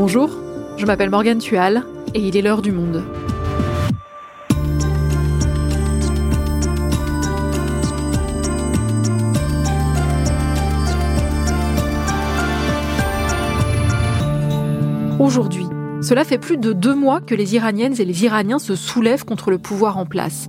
Bonjour, je m'appelle Morgane Tual et il est l'heure du monde. Aujourd'hui, cela fait plus de deux mois que les Iraniennes et les Iraniens se soulèvent contre le pouvoir en place.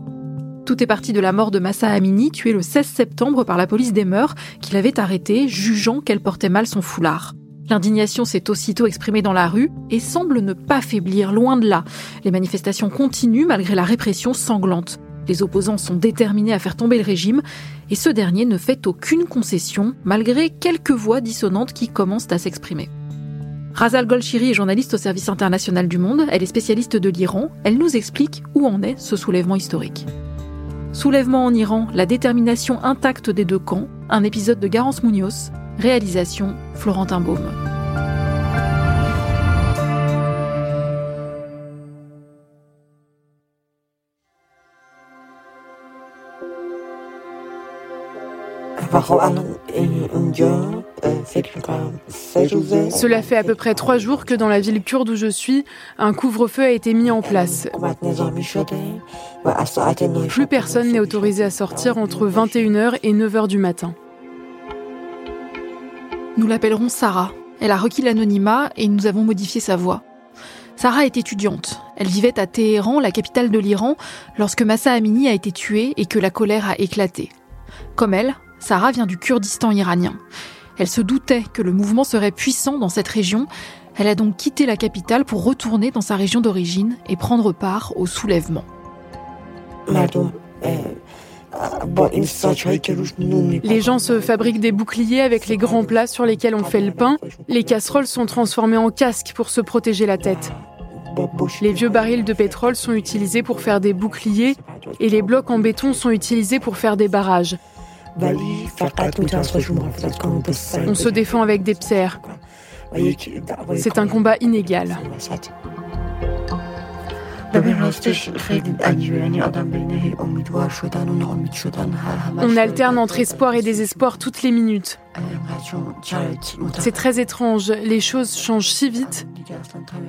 Tout est parti de la mort de Massa Amini, tué le 16 septembre par la police des mœurs, qui l'avait arrêtée, jugeant qu'elle portait mal son foulard. L'indignation s'est aussitôt exprimée dans la rue et semble ne pas faiblir, loin de là. Les manifestations continuent malgré la répression sanglante. Les opposants sont déterminés à faire tomber le régime et ce dernier ne fait aucune concession malgré quelques voix dissonantes qui commencent à s'exprimer. Razal Golshiri est journaliste au service international du monde, elle est spécialiste de l'Iran, elle nous explique où en est ce soulèvement historique. Soulèvement en Iran, la détermination intacte des deux camps, un épisode de Garance Munoz, réalisation Florentin Baume. Cela fait à peu près trois jours que dans la ville kurde où je suis, un couvre-feu a été mis en place. Plus personne n'est autorisé à sortir entre 21h et 9h du matin. Nous l'appellerons Sarah. Elle a requis l'anonymat et nous avons modifié sa voix. Sarah est étudiante. Elle vivait à Téhéran, la capitale de l'Iran, lorsque Massa Amini a été tué et que la colère a éclaté. Comme elle, Sarah vient du Kurdistan iranien. Elle se doutait que le mouvement serait puissant dans cette région. Elle a donc quitté la capitale pour retourner dans sa région d'origine et prendre part au soulèvement. Les gens se fabriquent des boucliers avec les grands plats sur lesquels on fait le pain. Les casseroles sont transformées en casques pour se protéger la tête. Les vieux barils de pétrole sont utilisés pour faire des boucliers et les blocs en béton sont utilisés pour faire des barrages. On se défend avec des psères. C'est un combat inégal. On alterne entre espoir et désespoir toutes les minutes. C'est très étrange, les choses changent si vite,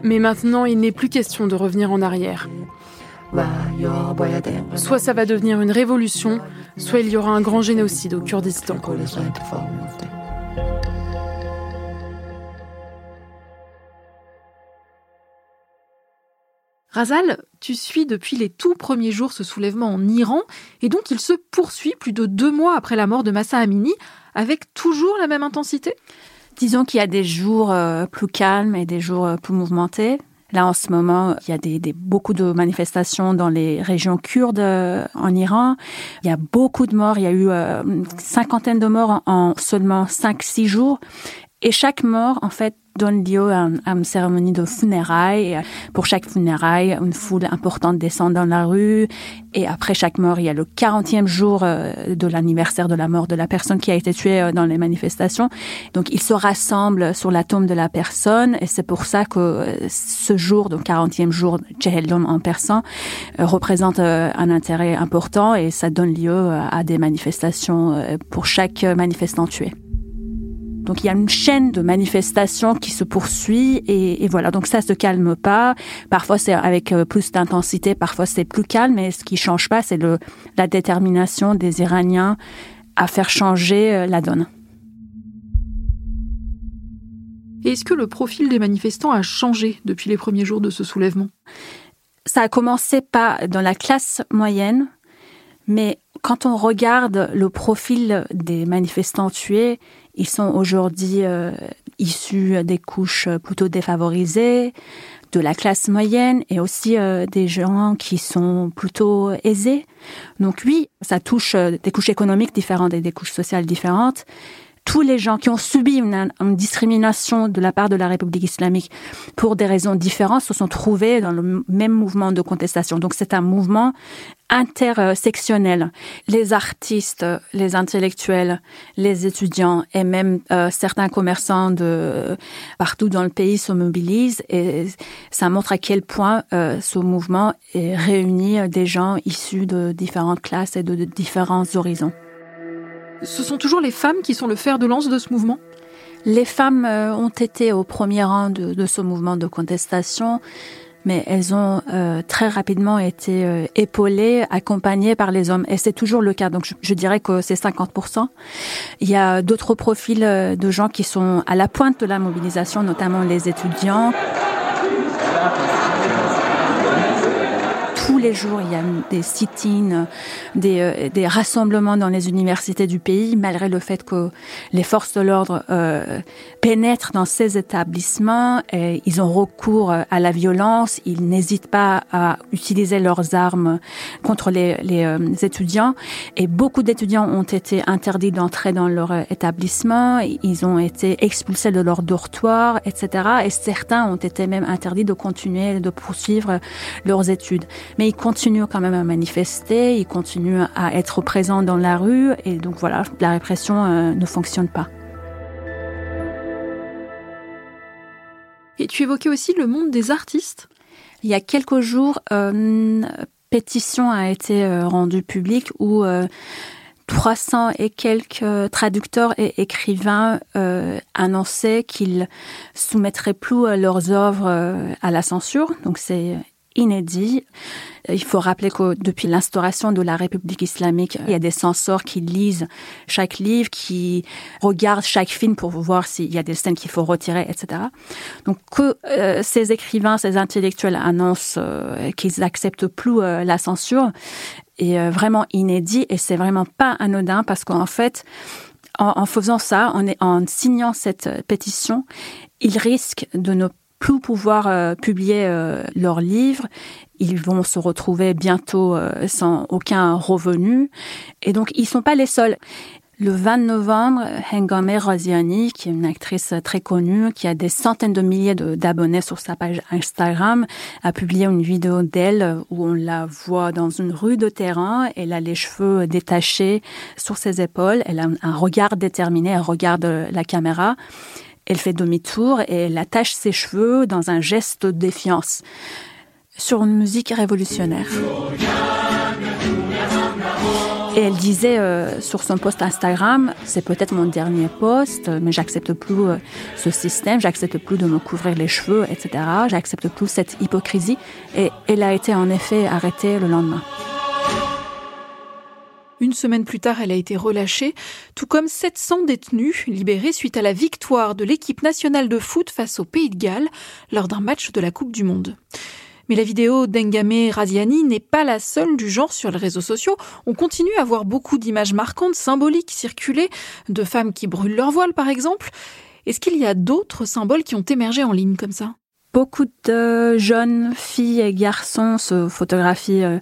mais maintenant il n'est plus question de revenir en arrière. Soit ça va devenir une révolution, soit il y aura un grand génocide au Kurdistan. Razal, tu suis depuis les tout premiers jours ce soulèvement en Iran, et donc il se poursuit plus de deux mois après la mort de Massa Amini, avec toujours la même intensité? Disons qu'il y a des jours euh, plus calmes et des jours euh, plus mouvementés. Là, en ce moment, il y a beaucoup de manifestations dans les régions kurdes euh, en Iran. Il y a beaucoup de morts. Il y a eu une cinquantaine de morts en, en seulement cinq, six jours. Et chaque mort, en fait, donne lieu à, une cérémonie de funérailles. Pour chaque funéraille, une foule importante descend dans la rue. Et après chaque mort, il y a le 40e jour euh, de l'anniversaire de la mort de la personne qui a été tuée euh, dans les manifestations. Donc, ils se rassemblent sur la tombe de la personne. Et c'est pour ça que euh, ce jour, donc 40e jour, Djehellom en persan, représente un intérêt important et ça donne lieu à des manifestations pour chaque manifestant tué. Donc il y a une chaîne de manifestations qui se poursuit et, voilà. Donc ça se calme pas. Parfois c'est avec euh, plus d'intensité, parfois c'est plus calme. Mais ce qui change pas, c'est le la détermination des Iraniens à faire changer euh, la donne. Est-ce que le profil des manifestants a changé depuis les premiers jours de ce soulèvement? Ça a commencé pas dans la classe moyenne, mais quand on regarde le profil des manifestants tués, ils sont aujourd'hui euh, issus des couches plutôt défavorisées, de la classe moyenne et aussi euh, des gens qui sont plutôt aisés. Donc oui, ça touche euh, des couches économiques différentes et des couches sociales différentes tous les gens qui ont subi une, discrimination de la part de la République islamique pour des raisons différentes se sont trouvés dans le même mouvement de contestation. Donc c'est un mouvement intersectionnel. Les artistes, les intellectuels, les étudiants et même euh, certains commerçants de partout dans le pays se mobilisent et ça montre à quel point euh, ce mouvement réunit des gens issus de différentes classes et de différents horizons. Ce sont toujours les femmes qui sont le fer de lance de ce mouvement? Les femmes euh, ont été au premier rang de, ce mouvement de contestation mais elles ont euh, très rapidement été euh, épaulées, accompagnées par les hommes. Et c'est toujours le cas. Donc je, dirais que c'est 50%. Il y a d'autres profils de gens qui sont à la pointe de la mobilisation, notamment les étudiants les jours, il y a des sit-ins, des, euh, des, rassemblements dans les universités du pays, malgré le fait que les forces de l'ordre euh, pénètrent dans ces établissements. Et ils ont recours à la violence, ils n'hésitent pas à utiliser leurs armes contre les, euh, étudiants. Et beaucoup d'étudiants ont été interdits d'entrer dans leur établissement, ils ont été expulsés de leur dortoir, etc. Et certains ont été même interdits de continuer, de poursuivre leurs études mais ils continuent quand même à manifester, ils continuent à être présents dans la rue, et donc voilà, la répression euh, ne fonctionne pas. Et tu évoquais aussi le monde des artistes Il y a quelques jours, euh, une pétition a été euh, rendue publique où 300 et quelques traducteurs et écrivains euh, annonçaient qu'ils soumettraient plus leurs œuvres à la censure. Donc c'est inédit. Il faut rappeler que depuis l'instauration de la République islamique, il y a des censeurs qui lisent chaque livre, qui regardent chaque film pour voir s'il y a des scènes qu'il faut retirer, etc. Donc que euh, ces écrivains, ces intellectuels annoncent euh, qu'ils acceptent plus euh, la censure est vraiment inédit et c'est vraiment pas anodin parce qu'en fait, en, en, faisant ça, en, en signant cette pétition, ils risquent de ne plus pouvoir euh, publier euh, leurs livres. Ils vont se retrouver bientôt euh, sans aucun revenu. Et donc, ils sont pas les seuls. Le 20 novembre, Hengame Raziani, qui est une actrice très connue, qui a des centaines de milliers d'abonnés sur sa page Instagram, a publié une vidéo d'elle où on la voit dans une rue de terrain. Elle a les cheveux détachés sur ses épaules. Elle a un regard déterminé. Elle regarde la caméra. Elle fait demi-tour et elle attache ses cheveux dans un geste de défiance sur une musique révolutionnaire. Et elle disait euh, sur son post Instagram, c'est peut-être mon dernier post, mais j'accepte plus euh, ce système, j'accepte plus de me couvrir les cheveux, etc. J'accepte plus cette hypocrisie. Et elle a été en effet arrêtée le lendemain. Une semaine plus tard, elle a été relâchée, tout comme 700 détenus libérés suite à la victoire de l'équipe nationale de foot face au Pays de Galles lors d'un match de la Coupe du Monde. Mais la vidéo d'Engame Raziani n'est pas la seule du genre sur les réseaux sociaux. On continue à voir beaucoup d'images marquantes, symboliques circuler, de femmes qui brûlent leur voile par exemple. Est-ce qu'il y a d'autres symboles qui ont émergé en ligne comme ça? Beaucoup de jeunes filles et garçons se photographient euh,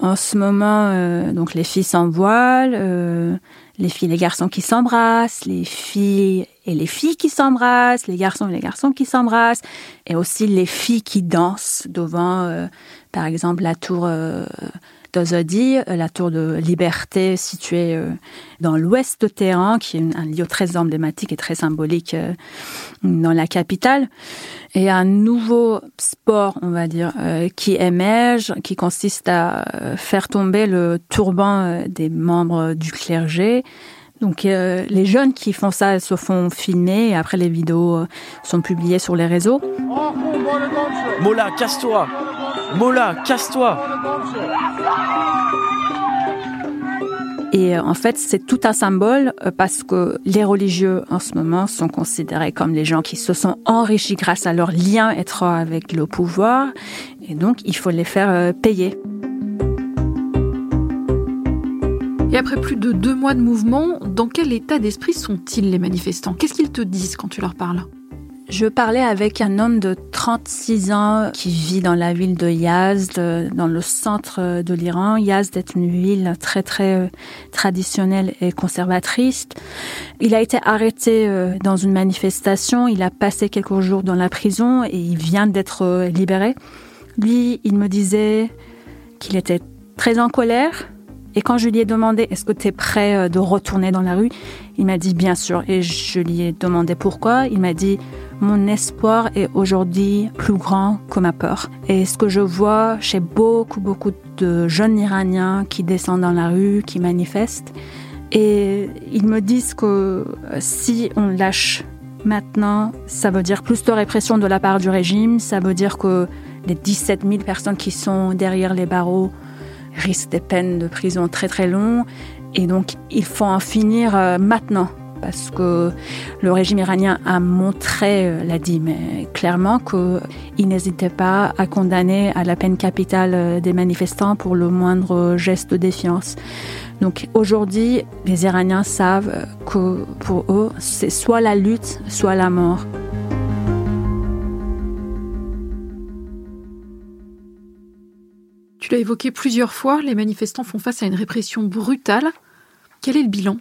en ce moment, euh, donc les filles sans voile, euh, les filles et les garçons qui s'embrassent, les filles et les filles qui s'embrassent, les garçons et les garçons qui s'embrassent, et aussi les filles qui dansent devant, euh, par exemple, la tour d'Ozodi, la tour de Liberté située dans l'ouest de Téhéran, qui est un lieu très emblématique et très symbolique dans la capitale et un nouveau sport, on va dire, euh, qui émerge, qui consiste à euh, faire tomber le turban euh, des membres du clergé. Donc les jeunes qui font ça se font filmer et après les vidéos sont publiées sur les réseaux. Mola, casse-toi Mola, casse-toi et euh, en fait, c'est tout un symbole euh, parce que les religieux en ce moment sont considérés comme des gens qui se sont enrichis grâce à leur lien étroit avec le pouvoir. Et donc, il faut les faire euh, payer. Et après plus de deux mois de mouvement, dans quel état d'esprit sont-ils les manifestants? Qu'est-ce qu'ils te disent quand tu leur parles? Je parlais avec un homme de 36 ans qui vit dans la ville de Yazd, dans le centre de l'Iran. Yazd est une ville très très euh, traditionnelle et conservatrice. Il a été arrêté euh, dans une manifestation, il a passé quelques jours dans la prison et il vient d'être euh, libéré. Lui, il me disait qu'il était très en colère, et quand je lui ai demandé est-ce que tu es prêt de retourner dans la rue, il m'a dit bien sûr. Et je lui ai demandé pourquoi. Il m'a dit mon espoir est aujourd'hui plus grand que ma peur. Et ce que je vois chez beaucoup, beaucoup de jeunes Iraniens qui descendent dans la rue, qui manifestent, et ils me disent que si on lâche Maintenant, ça veut dire plus de répression de la part du régime, ça veut dire que les 17 000 personnes qui sont derrière les barreaux risquent des peines de prison très très longues. Et donc, il faut en finir euh, maintenant parce que le régime iranien a montré, euh, l'a dit, mais clairement qu'il n'hésitait pas à condamner à la peine capitale euh, des manifestants pour le moindre geste de défiance. Donc aujourd'hui, les Iraniens savent que pour eux, c'est soit la lutte, soit la mort. Tu l'as évoqué plusieurs fois, les manifestants font face à une répression brutale. Quel est le bilan?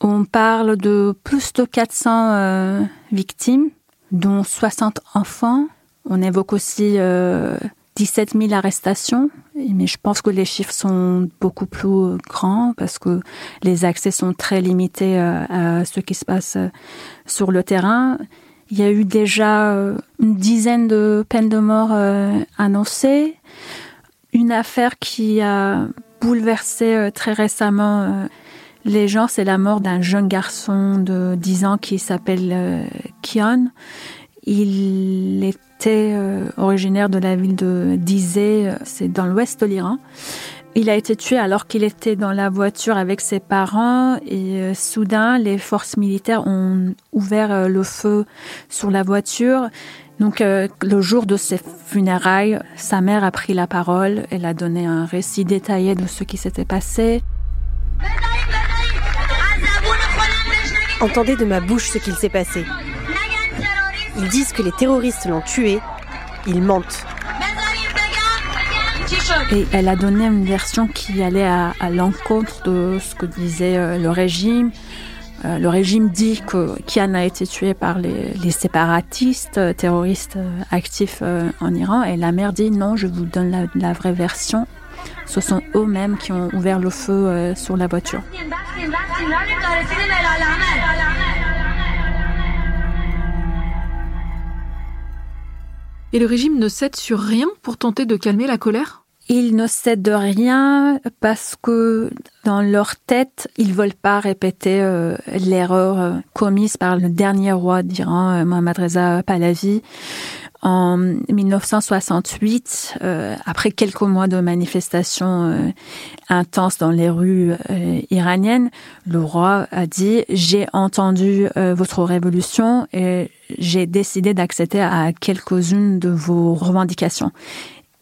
On parle de plus de 400 euh, victimes, dont 60 enfants. On évoque aussi euh, 17 000 arrestations, mais je pense que les chiffres sont beaucoup plus grands parce que les accès sont très limités euh, à ce qui se passe euh, sur le terrain. Il y a eu déjà euh, une dizaine de peines de mort annoncées. Une affaire qui a bouleversé très récemment les gens, c'est la mort d'un jeune garçon de 10 ans qui s'appelle Kion. Il est était euh, originaire de la ville de Dizé, euh, c'est dans l'ouest de l'Iran. Il a été tué alors qu'il était dans la voiture avec ses parents et euh, soudain les forces militaires ont ouvert le feu sur la voiture. Donc le jour de ses funérailles, sa mère a pris la parole, elle a donné un récit détaillé de ce qui s'était passé. Entendez de ma bouche ce qu'il s'est passé. Ils disent que les terroristes l'ont tué. Ils mentent. Et elle a donné une version qui allait à, l'encontre de ce que disait euh, le régime. Euh, le régime dit que Kian a été tué par les, séparatistes euh, terroristes actifs en Iran et la mère dit non, je vous donne la vraie version. Ce sont eux-mêmes qui ont ouvert le feu sur la voiture. Et le régime ne cède sur rien pour tenter de calmer la colère? Ils ne cèdent de rien parce que dans leur tête, ils veulent pas répéter euh, l'erreur euh, commise par le dernier roi d'Iran, euh, Mohammad Reza Pahlavi. En 1968, après quelques mois de manifestations intenses dans les rues iraniennes, le roi a dit j'ai entendu votre révolution et j'ai décidé d'accéder à quelques-unes de vos revendications.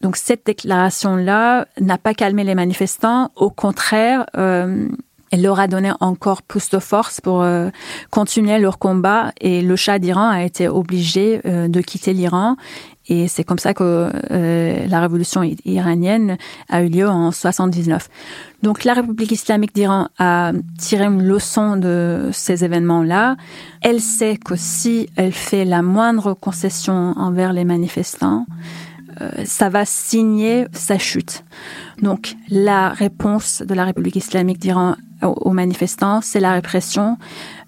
Donc cette déclaration-là n'a pas calmé les manifestants, au contraire, euh, elle leur a donné encore plus de force pour euh, continuer leur combat et le Shah d'Iran a été obligé euh, de quitter l'Iran et c'est comme ça que euh, la révolution iranienne a eu lieu en 79. Donc la République islamique d'Iran a tiré une leçon de ces événements-là. Elle sait que si elle fait la moindre concession envers les manifestants, ça va signer sa chute. Donc la réponse de la République islamique d'Iran aux manifestants, c'est la répression.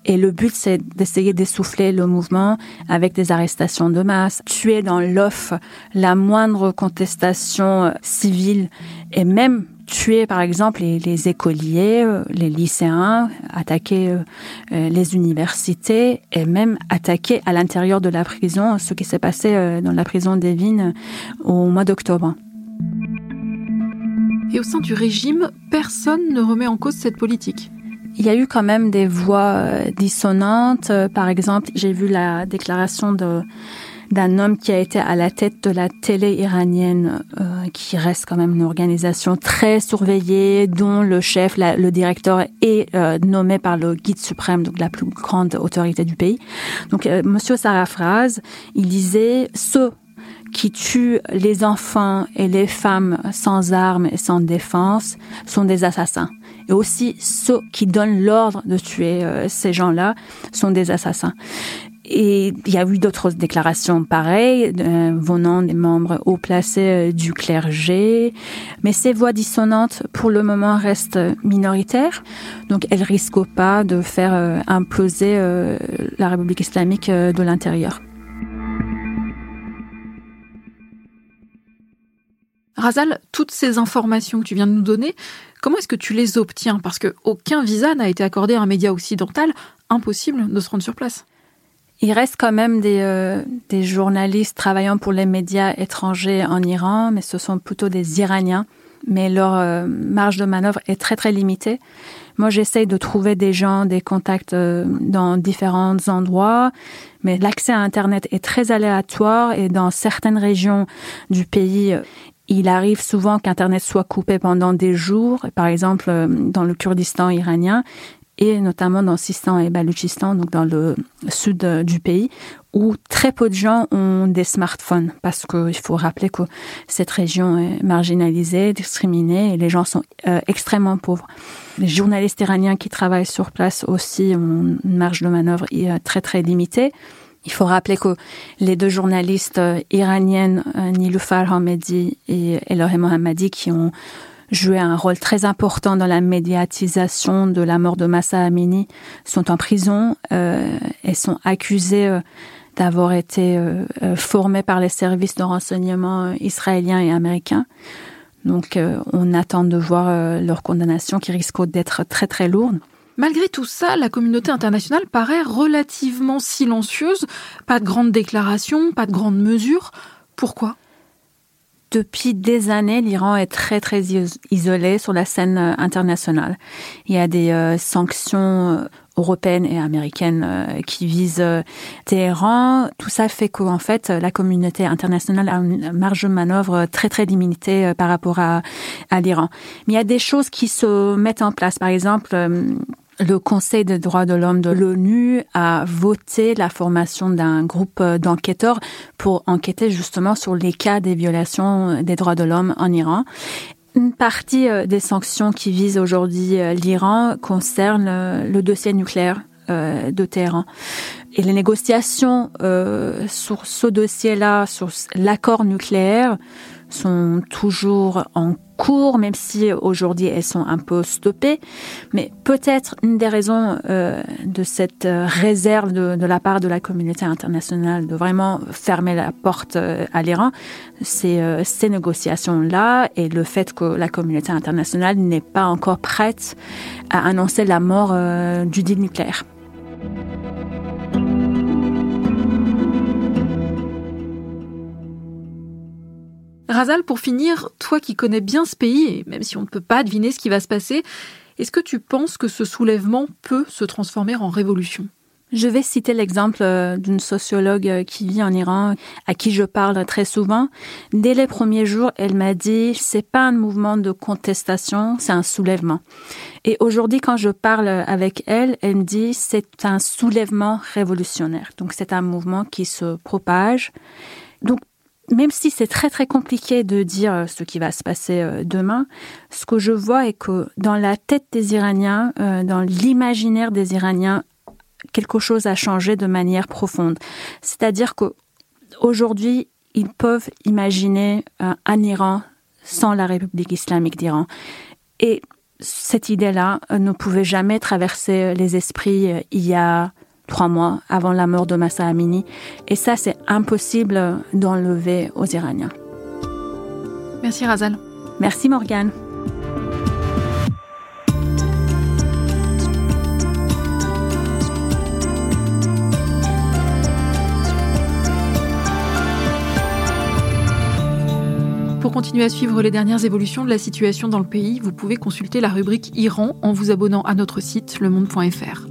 Et le but, c'est d'essayer d'essouffler le mouvement avec des arrestations de masse, tuer dans l'offre la moindre contestation euh, civile et même tuer, par exemple, les, écoliers, euh, les lycéens, attaquer euh, les universités et même attaquer à l'intérieur de la prison ce qui s'est passé dans la prison d'Evin au mois d'octobre. Et au sein du régime, personne ne remet en cause cette politique. Il y a eu quand même des voix euh, dissonantes. Euh, par exemple, j'ai vu la déclaration de d'un homme qui a été à la tête de la télé iranienne, euh, qui reste quand même une organisation très surveillée, dont le chef, le directeur est nommé par le guide suprême, donc la plus grande autorité du pays. Donc, Monsieur Sarafraz, il disait ceux qui tuent les enfants et les femmes sans armes et sans défense sont des assassins. Et aussi ceux qui donnent l'ordre de tuer euh, ces gens-là sont des assassins. Et il y a eu d'autres déclarations pareilles euh, venant des membres haut placés euh, du clergé, mais ces voix dissonantes pour le moment restent minoritaires, donc elles risquent pas de faire imploser la République islamique de l'intérieur. Razal, toutes ces informations que tu viens de nous donner, comment est-ce que tu les obtiens? Parce qu'aucun visa n'a été accordé à un média occidental, impossible de se rendre sur place. Il reste quand même des, euh, des journalistes travaillant pour les médias étrangers en Iran, mais ce sont plutôt des Iraniens. Mais leur euh, marge de manœuvre est très très limitée. Moi, j'essaye de trouver des gens, des contacts euh, dans différents endroits, mais l'accès à Internet est très aléatoire et dans certaines régions du pays, il arrive souvent qu'Internet soit coupé pendant des jours. Par exemple, dans le Kurdistan iranien, et notamment dans Sistan et Baluchistan, donc dans le sud euh, du pays, où très peu de gens ont des smartphones, parce qu'il faut rappeler que cette région est marginalisée, discriminée, et les gens sont euh, extrêmement pauvres. Les journalistes iraniens qui travaillent sur place aussi ont une marge de manœuvre euh, très très limitée. Il faut rappeler que les deux journalistes iraniennes, Niloufar Hamedi et Elohim Mohammadi, qui ont joué un rôle très important dans la médiatisation de la mort de Massa Amini, sont en prison euh, et sont accusés euh, d'avoir été euh, euh, formés par les services de renseignement israéliens et américains. Donc on attend de voir leur condamnation qui risque d'être très très lourde. Malgré tout ça, la communauté internationale paraît relativement silencieuse. Pas de grandes déclarations, pas de grandes mesures. Pourquoi? Depuis des années, l'Iran est très très isolé sur la scène euh, internationale. Il y a des euh, sanctions euh, européennes et américaines qui visent Téhéran. Tout ça fait qu'en fait, la communauté internationale a une marge de manœuvre très très limitée par rapport à, à l'Iran. Mais il y a des choses qui se mettent en place. Par exemple, le Conseil des droits de l'homme de l'ONU a voté la formation d'un groupe d'enquêteurs pour enquêter justement sur les cas des violations des droits de l'homme en Iran. Une partie euh, des sanctions qui visent aujourd'hui euh, l'Iran concerne euh, le dossier nucléaire de Téhéran. Et les négociations sur ce dossier-là, sur l'accord nucléaire, sont toujours en cours, même si aujourd'hui elles sont un peu stoppées. Mais peut-être une des raisons euh, de cette euh, réserve de, la part de la communauté internationale de vraiment fermer la porte euh, à l'Iran, c'est ces négociations-là et le fait que la communauté internationale n'est pas encore prête à annoncer la mort du deal nucléaire. Razal, pour finir, toi qui connais bien ce pays, et même si on ne peut pas deviner ce qui va se passer, est-ce que tu penses que ce soulèvement peut se transformer en révolution? Je vais citer l'exemple euh, d'une sociologue euh, qui vit en Iran, à qui je parle très souvent. Dès les premiers jours, elle m'a dit, c'est pas un mouvement de contestation, c'est un soulèvement. Et aujourd'hui, quand je parle avec elle, elle me dit, c'est un soulèvement révolutionnaire. Donc, c'est un mouvement qui se propage. Donc, même si c'est très très compliqué de dire euh, ce qui va se passer euh, demain, ce que je vois est que dans la tête des Iraniens, euh, dans l'imaginaire des Iraniens, quelque chose a changé de manière profonde. C'est-à-dire que aujourd'hui, ils peuvent imaginer un Iran sans la République islamique d'Iran. Et cette idée-là ne pouvait jamais traverser les esprits il y a trois mois avant la mort de Massa Amini. Et ça, c'est impossible d'enlever aux Iraniens. Merci Razal. Merci Morgane. Pour continuer à suivre les dernières évolutions de la situation dans le pays, vous pouvez consulter la rubrique Iran en vous abonnant à notre site lemonde.fr.